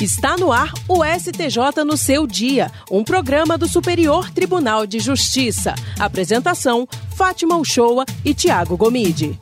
Está no ar o STJ no seu dia, um programa do Superior Tribunal de Justiça. Apresentação: Fátima Uchoa e Tiago Gomide.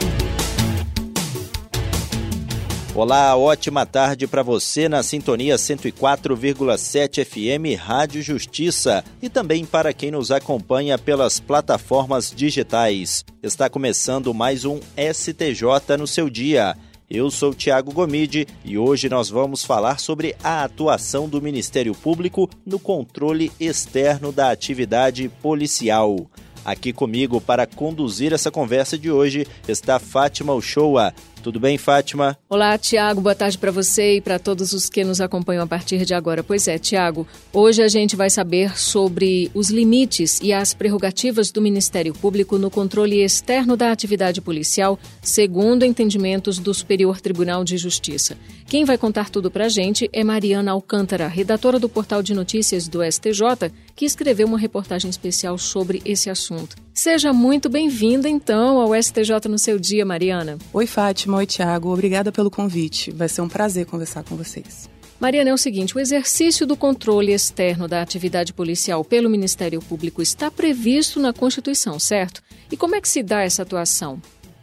Olá, ótima tarde para você na sintonia 104,7 FM Rádio Justiça e também para quem nos acompanha pelas plataformas digitais. Está começando mais um STJ no seu dia. Eu sou Tiago Gomide e hoje nós vamos falar sobre a atuação do Ministério Público no controle externo da atividade policial. Aqui comigo para conduzir essa conversa de hoje está Fátima Uchoa, tudo bem, Fátima? Olá, Tiago. Boa tarde para você e para todos os que nos acompanham a partir de agora. Pois é, Tiago, hoje a gente vai saber sobre os limites e as prerrogativas do Ministério Público no controle externo da atividade policial, segundo entendimentos do Superior Tribunal de Justiça. Quem vai contar tudo para a gente é Mariana Alcântara, redatora do portal de notícias do STJ, que escreveu uma reportagem especial sobre esse assunto. Seja muito bem-vinda, então, ao STJ no seu dia, Mariana. Oi, Fátima. Oi, Tiago. Obrigada pelo convite. Vai ser um prazer conversar com vocês. Mariana, é o seguinte: o exercício do controle externo da atividade policial pelo Ministério Público está previsto na Constituição, certo? E como é que se dá essa atuação?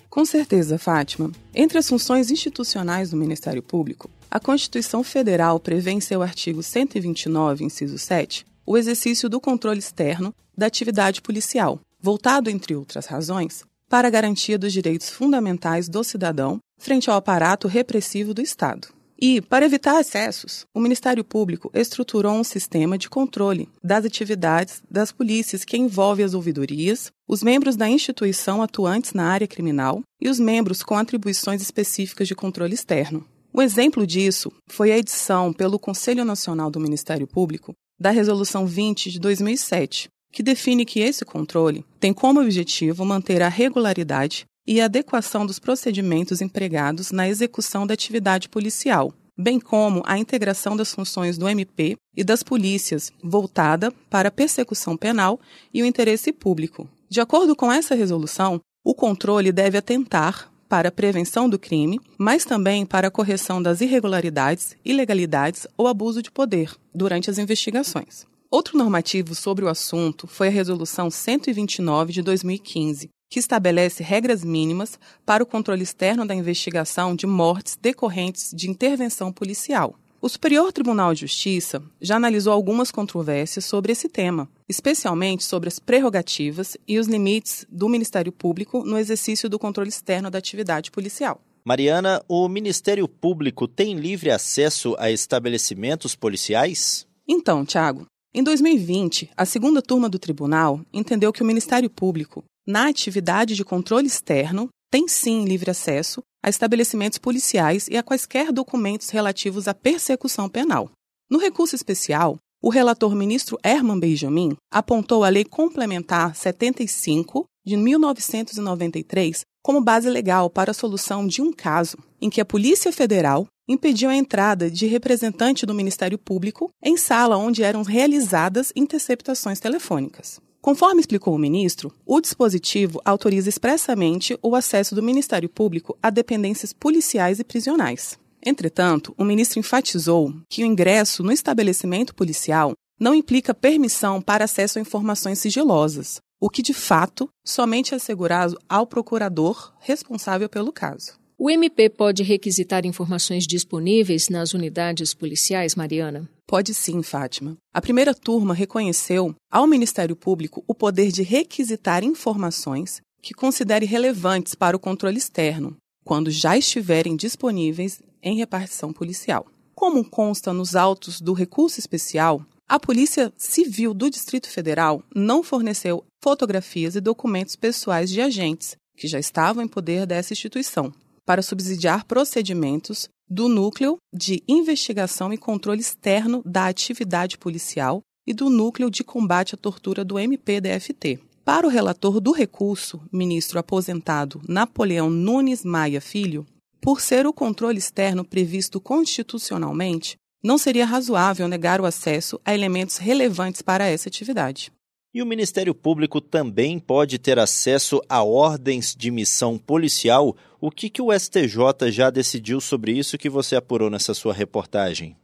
Com certeza, Fátima. Entre as funções institucionais do Ministério Público, a Constituição Federal prevê em seu artigo 129, inciso 7, o exercício do controle externo da atividade policial, voltado, entre outras razões, para a garantia dos direitos fundamentais do cidadão frente ao aparato repressivo do Estado. E, para evitar excessos, o Ministério Público estruturou um sistema de controle das atividades das polícias que envolve as ouvidorias, os membros da instituição atuantes na área criminal e os membros com atribuições específicas de controle externo. Um exemplo disso foi a edição pelo Conselho Nacional do Ministério Público da Resolução 20 de 2007, que define que esse controle tem como objetivo manter a regularidade e adequação dos procedimentos empregados na execução da atividade policial, bem como a integração das funções do MP e das polícias voltada para a persecução penal e o interesse público. De acordo com essa resolução, o controle deve atentar para a prevenção do crime, mas também para a correção das irregularidades, ilegalidades ou abuso de poder durante as investigações. Outro normativo sobre o assunto foi a Resolução 129 de 2015, que estabelece regras mínimas para o controle externo da investigação de mortes decorrentes de intervenção policial. O Superior Tribunal de Justiça já analisou algumas controvérsias sobre esse tema, especialmente sobre as prerrogativas e os limites do Ministério Público no exercício do controle externo da atividade policial. Mariana, o Ministério Público tem livre acesso a estabelecimentos policiais? Então, Tiago, em 2020, a segunda turma do tribunal entendeu que o Ministério Público, na atividade de controle externo, tem sim livre acesso a estabelecimentos policiais e a quaisquer documentos relativos à persecução penal. No recurso especial, o relator ministro Herman Benjamin apontou a Lei Complementar 75 de 1993 como base legal para a solução de um caso em que a Polícia Federal impediu a entrada de representante do Ministério Público em sala onde eram realizadas interceptações telefônicas. Conforme explicou o ministro, o dispositivo autoriza expressamente o acesso do Ministério Público a dependências policiais e prisionais. Entretanto, o ministro enfatizou que o ingresso no estabelecimento policial não implica permissão para acesso a informações sigilosas, o que de fato somente é assegurado ao procurador responsável pelo caso. O MP pode requisitar informações disponíveis nas unidades policiais, Mariana? Pode sim, Fátima. A primeira turma reconheceu ao Ministério Público o poder de requisitar informações que considere relevantes para o controle externo, quando já estiverem disponíveis em repartição policial. Como consta nos autos do recurso especial, a Polícia Civil do Distrito Federal não forneceu fotografias e documentos pessoais de agentes que já estavam em poder dessa instituição, para subsidiar procedimentos do Núcleo de Investigação e Controle Externo da Atividade Policial e do Núcleo de Combate à Tortura do MPDFT. Para o relator do recurso, ministro aposentado Napoleão Nunes Maia Filho, por ser o controle externo previsto constitucionalmente, não seria razoável negar o acesso a elementos relevantes para essa atividade. E o Ministério Público também pode ter acesso a ordens de missão policial. O que, que o STJ já decidiu sobre isso que você apurou nessa sua reportagem?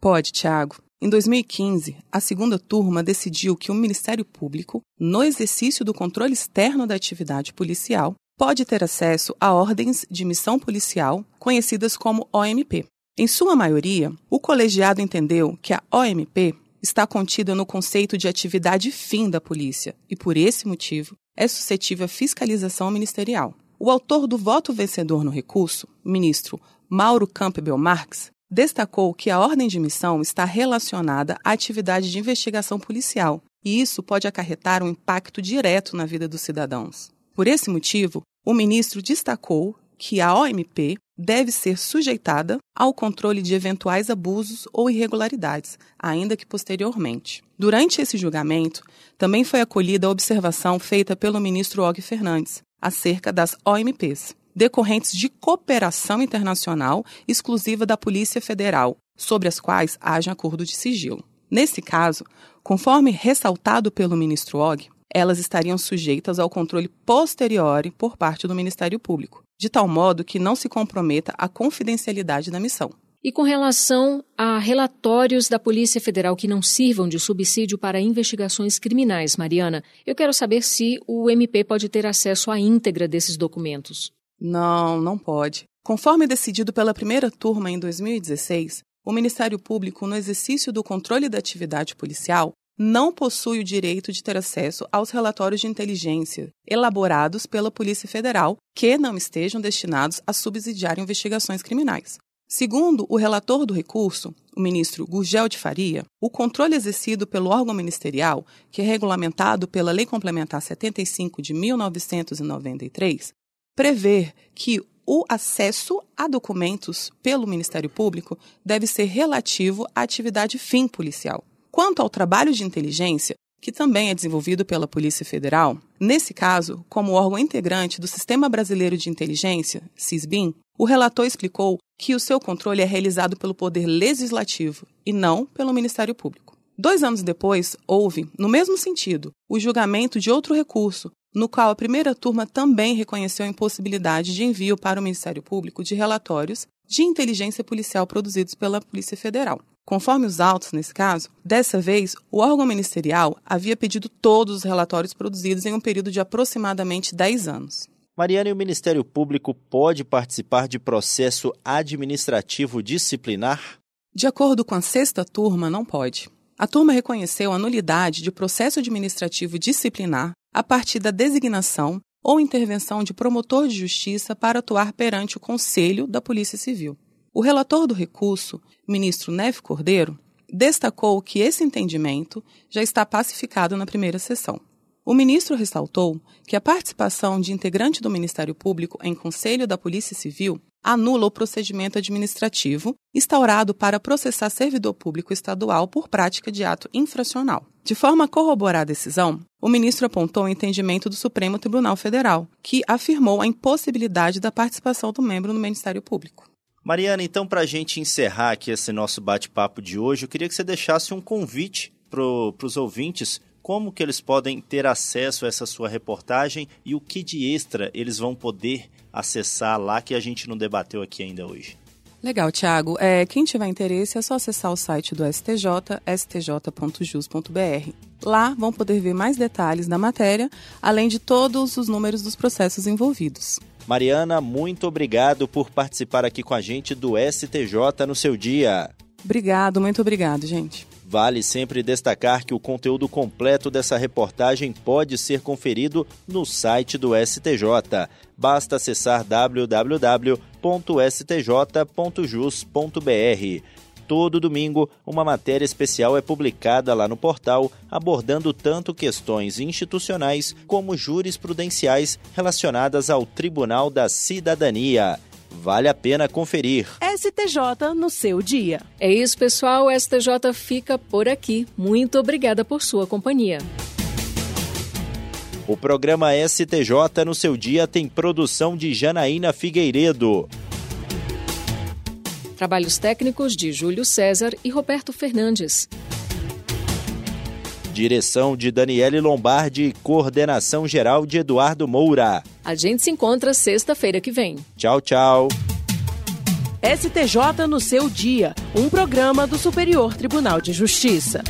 Pode, Tiago. Em 2015, a segunda turma decidiu que o Ministério Público, no exercício do controle externo da atividade policial, pode ter acesso a ordens de missão policial, conhecidas como OMP. Em sua maioria, o colegiado entendeu que a OMP está contida no conceito de atividade fim da polícia e, por esse motivo, é suscetível à fiscalização ministerial. O autor do voto vencedor no recurso, ministro Mauro Campbell Marx, destacou que a ordem de missão está relacionada à atividade de investigação policial e isso pode acarretar um impacto direto na vida dos cidadãos. Por esse motivo, o ministro destacou que a OMP deve ser sujeitada ao controle de eventuais abusos ou irregularidades, ainda que posteriormente. Durante esse julgamento, também foi acolhida a observação feita pelo ministro Og Fernandes acerca das OMPs, decorrentes de cooperação internacional exclusiva da Polícia Federal, sobre as quais haja acordo de sigilo. Nesse caso, conforme ressaltado pelo ministro Og, elas estariam sujeitas ao controle posterior por parte do Ministério Público, de tal modo que não se comprometa a confidencialidade da missão. E com relação a relatórios da Polícia Federal que não sirvam de subsídio para investigações criminais, Mariana, eu quero saber se o MP pode ter acesso à íntegra desses documentos. Não, não pode. Conforme decidido pela primeira turma em 2016, o Ministério Público, no exercício do controle da atividade policial, não possui o direito de ter acesso aos relatórios de inteligência elaborados pela Polícia Federal que não estejam destinados a subsidiar investigações criminais. Segundo o relator do recurso, o ministro Gurgel de Faria, o controle exercido pelo órgão ministerial, que é regulamentado pela Lei Complementar 75 de 1993, prevê que o acesso a documentos pelo Ministério Público deve ser relativo à atividade fim policial. Quanto ao trabalho de inteligência, que também é desenvolvido pela Polícia Federal, nesse caso, como órgão integrante do Sistema Brasileiro de Inteligência, SISBIN, o relator explicou que o seu controle é realizado pelo Poder Legislativo e não pelo Ministério Público. Dois anos depois, houve, no mesmo sentido, o julgamento de outro recurso, no qual a primeira turma também reconheceu a impossibilidade de envio para o Ministério Público de relatórios de inteligência policial produzidos pela Polícia Federal. Conforme os autos nesse caso, dessa vez, o órgão ministerial havia pedido todos os relatórios produzidos em um período de aproximadamente 10 anos. Mariana, e o Ministério Público pode participar de processo administrativo disciplinar? De acordo com a sexta turma, não pode. A turma reconheceu a nulidade de processo administrativo disciplinar a partir da designação ou intervenção de promotor de justiça para atuar perante o Conselho da Polícia Civil. O relator do recurso, ministro Neve Cordeiro, destacou que esse entendimento já está pacificado na primeira sessão. O ministro ressaltou que a participação de integrante do Ministério Público em conselho da Polícia Civil anula o procedimento administrativo instaurado para processar servidor público estadual por prática de ato infracional. De forma a corroborar a decisão, o ministro apontou o entendimento do Supremo Tribunal Federal, que afirmou a impossibilidade da participação do membro no Ministério Público. Mariana, então, para a gente encerrar aqui esse nosso bate-papo de hoje, eu queria que você deixasse um convite para os ouvintes como que eles podem ter acesso a essa sua reportagem e o que de extra eles vão poder acessar lá que a gente não debateu aqui ainda hoje. Legal, Tiago. É, quem tiver interesse é só acessar o site do STJ, stj.jus.br. Lá vão poder ver mais detalhes da matéria, além de todos os números dos processos envolvidos. Mariana, muito obrigado por participar aqui com a gente do STJ no seu dia. Obrigado, muito obrigado, gente. Vale sempre destacar que o conteúdo completo dessa reportagem pode ser conferido no site do STJ. Basta acessar www.stj.jus.br todo domingo, uma matéria especial é publicada lá no portal, abordando tanto questões institucionais como jurisprudenciais relacionadas ao Tribunal da Cidadania. Vale a pena conferir. STJ no seu dia. É isso, pessoal. O STJ fica por aqui. Muito obrigada por sua companhia. O programa STJ no seu dia tem produção de Janaína Figueiredo. Trabalhos técnicos de Júlio César e Roberto Fernandes. Direção de Daniele Lombardi e coordenação geral de Eduardo Moura. A gente se encontra sexta-feira que vem. Tchau, tchau. STJ no seu dia, um programa do Superior Tribunal de Justiça.